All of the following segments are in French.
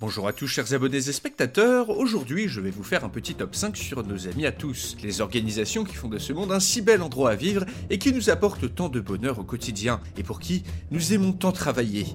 Bonjour à tous chers abonnés et spectateurs, aujourd'hui je vais vous faire un petit top 5 sur nos amis à tous, les organisations qui font de ce monde un si bel endroit à vivre et qui nous apportent tant de bonheur au quotidien et pour qui nous aimons tant travailler.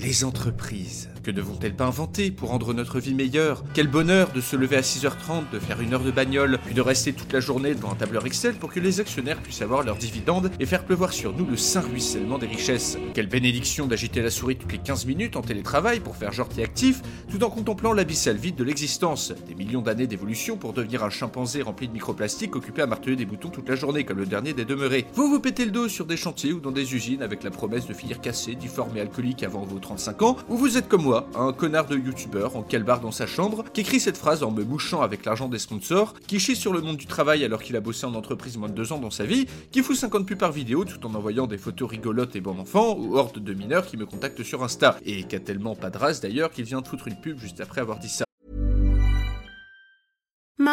Les entreprises. Que ne vont-elles pas inventer pour rendre notre vie meilleure? Quel bonheur de se lever à 6h30, de faire une heure de bagnole, puis de rester toute la journée devant un tableur Excel pour que les actionnaires puissent avoir leurs dividendes et faire pleuvoir sur nous le saint ruissellement des richesses. Quelle bénédiction d'agiter la souris toutes les 15 minutes en télétravail pour faire genre actif, tout en contemplant l'abyssal vide de l'existence. Des millions d'années d'évolution pour devenir un chimpanzé rempli de microplastiques occupé à marteler des boutons toute la journée comme le dernier des demeurés. Vous vous pétez le dos sur des chantiers ou dans des usines avec la promesse de finir cassé, difforme et alcoolique avant vos 35 ans, ou vous êtes comme moi, un connard de youtubeur en calbar dans sa chambre, qui écrit cette phrase en me mouchant avec l'argent des sponsors, qui chie sur le monde du travail alors qu'il a bossé en entreprise moins de deux ans dans sa vie, qui fout 50 pubs par vidéo tout en envoyant des photos rigolotes et bon enfants, ou horde de mineurs qui me contactent sur Insta, et qui a tellement pas de race d'ailleurs qu'il vient de foutre une pub juste après avoir dit ça.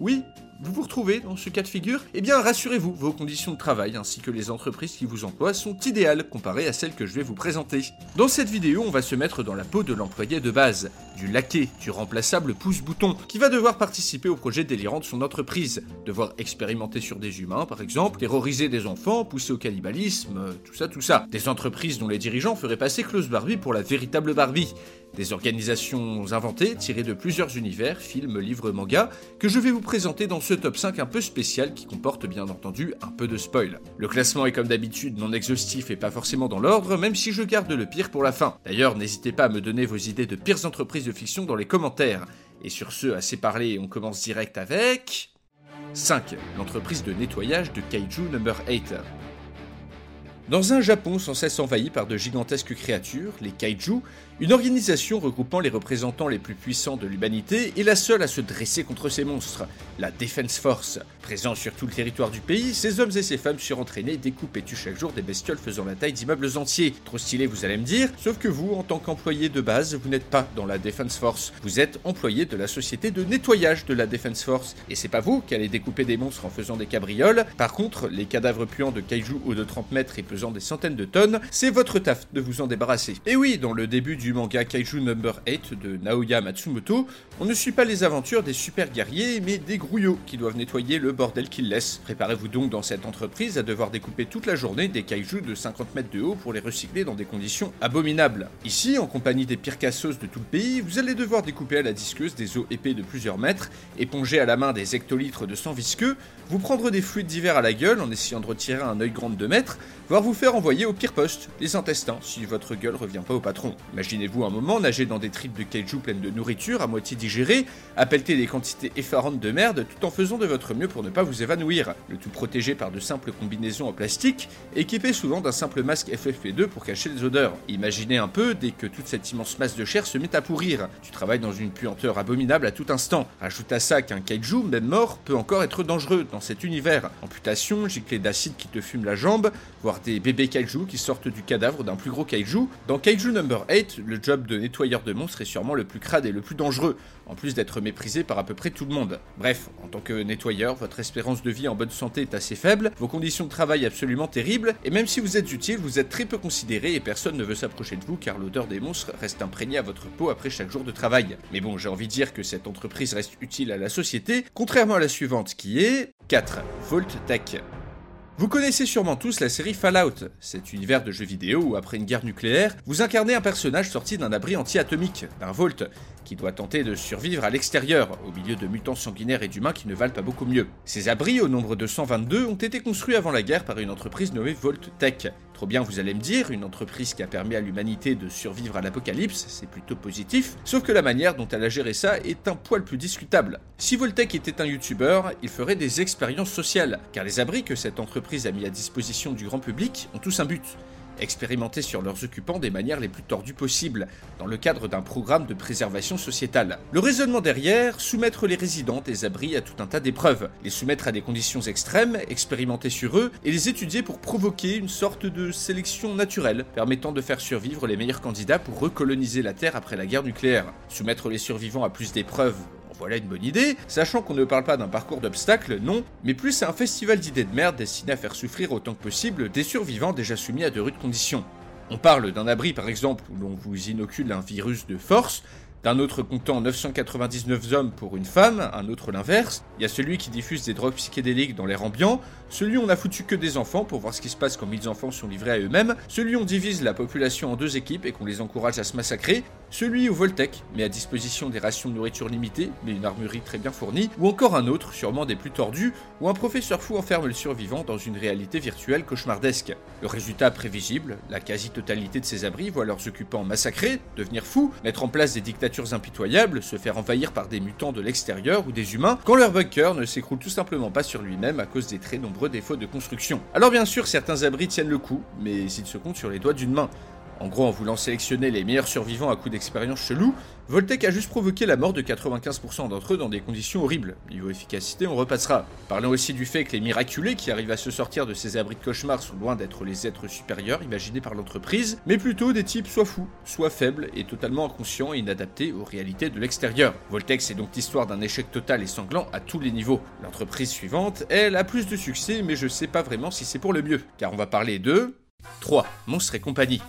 Oui, vous vous retrouvez dans ce cas de figure Eh bien, rassurez-vous, vos conditions de travail ainsi que les entreprises qui vous emploient sont idéales comparées à celles que je vais vous présenter. Dans cette vidéo, on va se mettre dans la peau de l'employé de base, du laquais, du remplaçable pouce-bouton, qui va devoir participer au projet délirant de son entreprise, devoir expérimenter sur des humains par exemple, terroriser des enfants, pousser au cannibalisme, tout ça, tout ça. Des entreprises dont les dirigeants feraient passer Klaus Barbie pour la véritable Barbie. Des organisations inventées, tirées de plusieurs univers, films, livres, mangas, que je vais vous présenter dans ce top 5 un peu spécial qui comporte bien entendu un peu de spoil. Le classement est comme d'habitude non exhaustif et pas forcément dans l'ordre, même si je garde le pire pour la fin. D'ailleurs, n'hésitez pas à me donner vos idées de pires entreprises de fiction dans les commentaires. Et sur ce, assez parlé, on commence direct avec... 5. L'entreprise de nettoyage de Kaiju Number 8. Dans un Japon sans cesse envahi par de gigantesques créatures, les kaiju, une organisation regroupant les représentants les plus puissants de l'humanité est la seule à se dresser contre ces monstres, la Defense Force. Présents sur tout le territoire du pays, ces hommes et ces femmes surentraînés découpent et tuent chaque jour des bestioles faisant la taille d'immeubles entiers. Trop stylé vous allez me dire, sauf que vous, en tant qu'employé de base, vous n'êtes pas dans la Defense Force. Vous êtes employé de la société de nettoyage de la Defense Force. Et c'est pas vous qui allez découper des monstres en faisant des cabrioles. Par contre, les cadavres puants de kaiju hauts de 30 mètres et pesant des centaines de tonnes, c'est votre taf de vous en débarrasser. Et oui, dans le début du manga Kaiju Number 8 de Naoya Matsumoto, on ne suit pas les aventures des super guerriers, mais des grouillots qui doivent nettoyer le bordel qu'ils laissent. Préparez-vous donc dans cette entreprise à devoir découper toute la journée des kaiju de 50 mètres de haut pour les recycler dans des conditions abominables. Ici, en compagnie des pires cassos de tout le pays, vous allez devoir découper à la disqueuse des os épais de plusieurs mètres, éponger à la main des hectolitres de sang visqueux, vous prendre des fluides divers à la gueule en essayant de retirer un œil grand de 2 mètres, voire vous faire envoyer au pire poste, les intestins, si votre gueule revient pas au patron. Imaginez-vous un moment nager dans des tripes de kaiju pleines de nourriture à moitié digérée, à pelleter des quantités effarantes de merde tout en faisant de votre mieux pour ne pas vous évanouir, le tout protégé par de simples combinaisons en plastique, équipées souvent d'un simple masque FFP2 pour cacher les odeurs. Imaginez un peu dès que toute cette immense masse de chair se met à pourrir. Tu travailles dans une puanteur abominable à tout instant. Rajoute à ça qu'un kaiju, même mort, peut encore être dangereux dans cet univers. Amputation, giclée d'acide qui te fume la jambe, voire des ces bébés kaiju qui sortent du cadavre d'un plus gros kaiju. Dans Kaiju Number 8, le job de nettoyeur de monstres est sûrement le plus crade et le plus dangereux, en plus d'être méprisé par à peu près tout le monde. Bref, en tant que nettoyeur, votre espérance de vie en bonne santé est assez faible, vos conditions de travail absolument terribles, et même si vous êtes utile, vous êtes très peu considéré et personne ne veut s'approcher de vous car l'odeur des monstres reste imprégnée à votre peau après chaque jour de travail. Mais bon, j'ai envie de dire que cette entreprise reste utile à la société, contrairement à la suivante qui est 4. Volt Tech. Vous connaissez sûrement tous la série Fallout, cet univers de jeux vidéo où après une guerre nucléaire, vous incarnez un personnage sorti d'un abri anti-atomique, d'un Volt, qui doit tenter de survivre à l'extérieur, au milieu de mutants sanguinaires et d'humains qui ne valent pas beaucoup mieux. Ces abris, au nombre de 122, ont été construits avant la guerre par une entreprise nommée Volt Tech. Trop bien, vous allez me dire, une entreprise qui a permis à l'humanité de survivre à l'apocalypse, c'est plutôt positif, sauf que la manière dont elle a géré ça est un poil plus discutable. Si Voltec était un youtubeur, il ferait des expériences sociales, car les abris que cette entreprise a mis à disposition du grand public ont tous un but expérimenter sur leurs occupants des manières les plus tordues possibles, dans le cadre d'un programme de préservation sociétale. Le raisonnement derrière, soumettre les résidents des abris à tout un tas d'épreuves, les soumettre à des conditions extrêmes, expérimenter sur eux, et les étudier pour provoquer une sorte de sélection naturelle, permettant de faire survivre les meilleurs candidats pour recoloniser la Terre après la guerre nucléaire. Soumettre les survivants à plus d'épreuves, voilà une bonne idée, sachant qu'on ne parle pas d'un parcours d'obstacles, non, mais plus un festival d'idées de merde destiné à faire souffrir autant que possible des survivants déjà soumis à de rudes conditions. On parle d'un abri par exemple où l'on vous inocule un virus de force, d'un autre comptant 999 hommes pour une femme, un autre l'inverse. Il y a celui qui diffuse des drogues psychédéliques dans l'air ambiant, celui où on a foutu que des enfants pour voir ce qui se passe quand 1000 enfants sont livrés à eux-mêmes, celui où on divise la population en deux équipes et qu'on les encourage à se massacrer, celui où Voltec met à disposition des rations de nourriture limitées, mais une armurerie très bien fournie, ou encore un autre, sûrement des plus tordus, où un professeur fou enferme le survivant dans une réalité virtuelle cauchemardesque. Le résultat prévisible, la quasi-totalité de ces abris voit leurs occupants massacrés, devenir fous, mettre en place des dictatures impitoyables, se faire envahir par des mutants de l'extérieur ou des humains, quand leur bunker ne s'écroule tout simplement pas sur lui-même à cause des très nombreux défauts de construction. Alors bien sûr, certains abris tiennent le coup, mais ils se comptent sur les doigts d'une main. En gros, en voulant sélectionner les meilleurs survivants à coup d'expérience chelou, Voltec a juste provoqué la mort de 95% d'entre eux dans des conditions horribles. Niveau efficacité, on repassera. Parlons aussi du fait que les miraculés qui arrivent à se sortir de ces abris de cauchemar sont loin d'être les êtres supérieurs imaginés par l'entreprise, mais plutôt des types soit fous, soit faibles et totalement inconscients et inadaptés aux réalités de l'extérieur. Voltec, c'est donc l'histoire d'un échec total et sanglant à tous les niveaux. L'entreprise suivante, elle, a plus de succès, mais je sais pas vraiment si c'est pour le mieux, car on va parler de 3. Monstres et compagnie.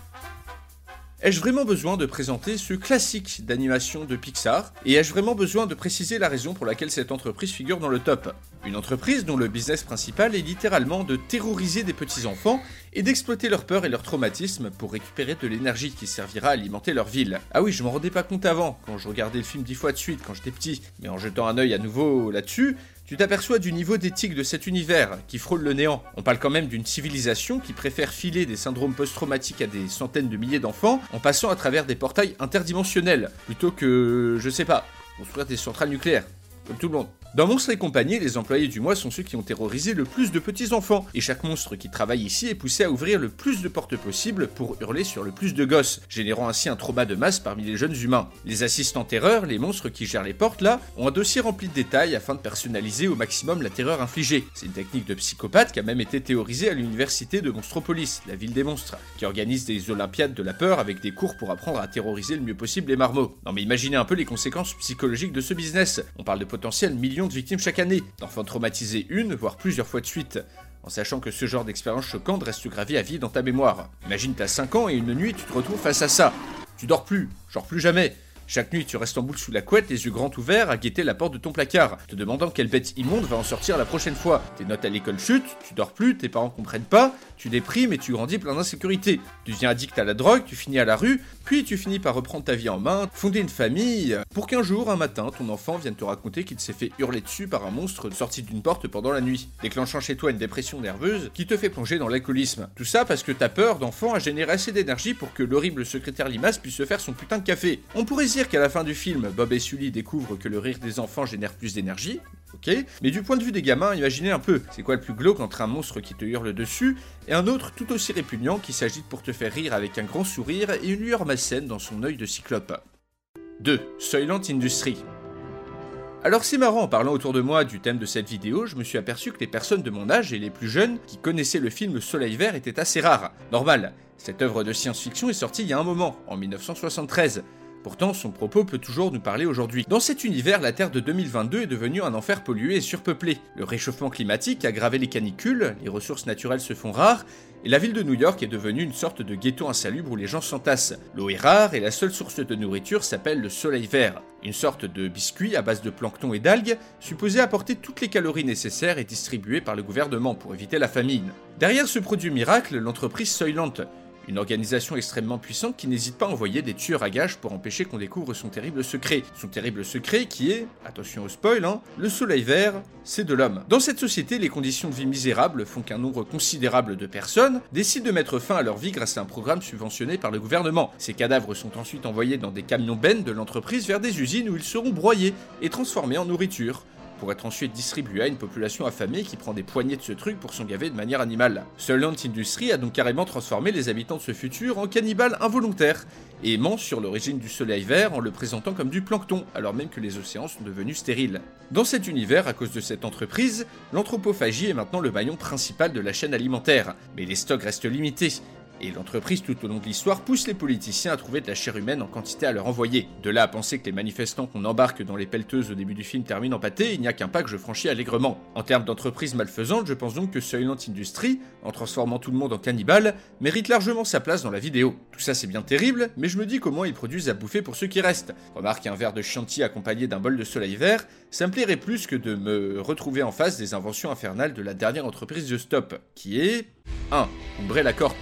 Ai-je vraiment besoin de présenter ce classique d'animation de Pixar Et ai-je vraiment besoin de préciser la raison pour laquelle cette entreprise figure dans le top? Une entreprise dont le business principal est littéralement de terroriser des petits-enfants et d'exploiter leur peur et leur traumatisme pour récupérer de l'énergie qui servira à alimenter leur ville. Ah oui, je m'en rendais pas compte avant, quand je regardais le film dix fois de suite quand j'étais petit, mais en jetant un œil à nouveau là-dessus, tu t'aperçois du niveau d'éthique de cet univers qui frôle le néant. On parle quand même d'une civilisation qui préfère filer des syndromes post-traumatiques à des centaines de milliers d'enfants en passant à travers des portails interdimensionnels, plutôt que, je sais pas, construire des centrales nucléaires, comme tout le monde. Dans Monstres et compagnie, les employés du mois sont ceux qui ont terrorisé le plus de petits-enfants, et chaque monstre qui travaille ici est poussé à ouvrir le plus de portes possibles pour hurler sur le plus de gosses, générant ainsi un trauma de masse parmi les jeunes humains. Les assistants terreur, les monstres qui gèrent les portes là, ont un dossier rempli de détails afin de personnaliser au maximum la terreur infligée. C'est une technique de psychopathe qui a même été théorisée à l'université de Monstropolis, la ville des monstres, qui organise des olympiades de la peur avec des cours pour apprendre à terroriser le mieux possible les marmots. Non mais imaginez un peu les conséquences psychologiques de ce business. On parle de potentiels millions victimes chaque année, d'enfants traumatisés une, voire plusieurs fois de suite, en sachant que ce genre d'expérience choquante reste gravé à vie dans ta mémoire. Imagine t'as 5 ans et une nuit tu te retrouves face à ça. Tu dors plus, genre plus jamais. Chaque nuit, tu restes en boule sous la couette, les yeux grands ouverts, à guetter la porte de ton placard, te demandant quelle bête immonde va en sortir la prochaine fois. Tes notes à l'école chutent, tu dors plus, tes parents comprennent pas, tu déprimes et tu grandis plein d'insécurité. Tu deviens addict à la drogue, tu finis à la rue, puis tu finis par reprendre ta vie en main, fonder une famille, pour qu'un jour, un matin, ton enfant vienne te raconter qu'il s'est fait hurler dessus par un monstre sorti d'une porte pendant la nuit, déclenchant chez toi une dépression nerveuse qui te fait plonger dans l'alcoolisme. Tout ça parce que ta peur d'enfant a généré assez d'énergie pour que l'horrible secrétaire Limas puisse se faire son putain de café. On pourrait dire qu'à la fin du film, Bob et Sully découvrent que le rire des enfants génère plus d'énergie, ok Mais du point de vue des gamins, imaginez un peu, c'est quoi le plus glauque entre un monstre qui te hurle dessus et un autre tout aussi répugnant qui s'agite pour te faire rire avec un grand sourire et une lueur malsaine dans son œil de cyclope 2. Soylent Industry Alors c'est marrant, en parlant autour de moi du thème de cette vidéo, je me suis aperçu que les personnes de mon âge et les plus jeunes qui connaissaient le film Soleil Vert étaient assez rares. Normal, cette œuvre de science-fiction est sortie il y a un moment, en 1973. Pourtant, son propos peut toujours nous parler aujourd'hui. Dans cet univers, la Terre de 2022 est devenue un enfer pollué et surpeuplé. Le réchauffement climatique a aggravé les canicules, les ressources naturelles se font rares, et la ville de New York est devenue une sorte de ghetto insalubre où les gens s'entassent. L'eau est rare et la seule source de nourriture s'appelle le soleil vert, une sorte de biscuit à base de plancton et d'algues, supposé apporter toutes les calories nécessaires et distribué par le gouvernement pour éviter la famine. Derrière ce produit miracle, l'entreprise Soylent, une organisation extrêmement puissante qui n'hésite pas à envoyer des tueurs à gages pour empêcher qu'on découvre son terrible secret. Son terrible secret qui est, attention au spoil, hein, le soleil vert, c'est de l'homme. Dans cette société, les conditions de vie misérables font qu'un nombre considérable de personnes décident de mettre fin à leur vie grâce à un programme subventionné par le gouvernement. Ces cadavres sont ensuite envoyés dans des camions bennes de l'entreprise vers des usines où ils seront broyés et transformés en nourriture pour être ensuite distribué à une population affamée qui prend des poignées de ce truc pour s'en gaver de manière animale. Soylent Industries a donc carrément transformé les habitants de ce futur en cannibales involontaires, et ment sur l'origine du soleil vert en le présentant comme du plancton, alors même que les océans sont devenus stériles. Dans cet univers, à cause de cette entreprise, l'anthropophagie est maintenant le maillon principal de la chaîne alimentaire, mais les stocks restent limités, et l'entreprise tout au long de l'histoire pousse les politiciens à trouver de la chair humaine en quantité à leur envoyer. De là à penser que les manifestants qu'on embarque dans les pelleteuses au début du film terminent en pâté, il n'y a qu'un pas que je franchis allègrement. En termes d'entreprise malfaisante, je pense donc que Soylent Industries, en transformant tout le monde en cannibale, mérite largement sa place dans la vidéo. Tout ça c'est bien terrible, mais je me dis comment ils produisent à bouffer pour ceux qui restent. Remarque un verre de chantilly accompagné d'un bol de soleil vert, ça me plairait plus que de me retrouver en face des inventions infernales de la dernière entreprise de Stop, qui est 1. Umbrella Corp.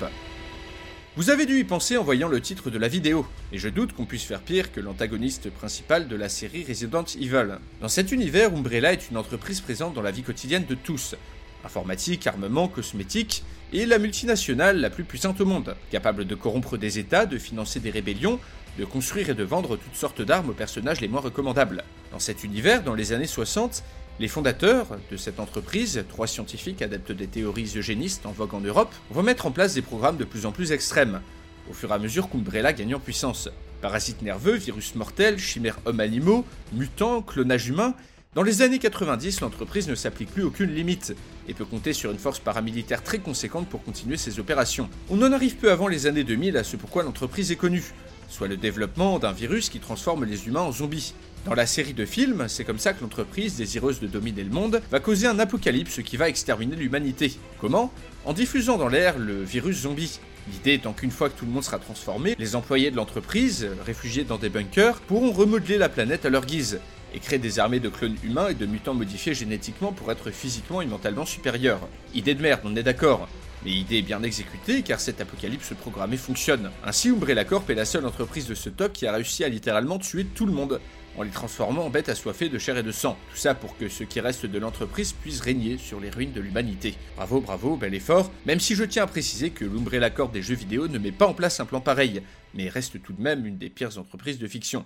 Vous avez dû y penser en voyant le titre de la vidéo, et je doute qu'on puisse faire pire que l'antagoniste principal de la série Resident Evil. Dans cet univers, Umbrella est une entreprise présente dans la vie quotidienne de tous. Informatique, armement, cosmétique, et la multinationale la plus puissante au monde, capable de corrompre des États, de financer des rébellions, de construire et de vendre toutes sortes d'armes aux personnages les moins recommandables. Dans cet univers, dans les années 60, les fondateurs de cette entreprise, trois scientifiques adeptes des théories eugénistes en vogue en Europe, vont mettre en place des programmes de plus en plus extrêmes, au fur et à mesure qu'Umbrella gagne en puissance. Parasites nerveux, virus mortels, chimères hommes-animaux, mutants, clonage humain, dans les années 90, l'entreprise ne s'applique plus aucune limite et peut compter sur une force paramilitaire très conséquente pour continuer ses opérations. On en arrive peu avant les années 2000 à ce pourquoi l'entreprise est connue, soit le développement d'un virus qui transforme les humains en zombies. Dans la série de films, c'est comme ça que l'entreprise, désireuse de dominer le monde, va causer un apocalypse qui va exterminer l'humanité. Comment? En diffusant dans l'air le virus zombie. L'idée étant qu'une fois que tout le monde sera transformé, les employés de l'entreprise, réfugiés dans des bunkers, pourront remodeler la planète à leur guise, et créer des armées de clones humains et de mutants modifiés génétiquement pour être physiquement et mentalement supérieurs. Idée de merde, on est d'accord. Mais idée bien exécutée car cet apocalypse programmé fonctionne. Ainsi, Umbrella Corp est la seule entreprise de ce top qui a réussi à littéralement tuer tout le monde, en les transformant en bêtes assoiffées de chair et de sang. Tout ça pour que ce qui reste de l'entreprise puisse régner sur les ruines de l'humanité. Bravo, bravo, bel effort, même si je tiens à préciser que l'Umbrella Corp des jeux vidéo ne met pas en place un plan pareil, mais reste tout de même une des pires entreprises de fiction.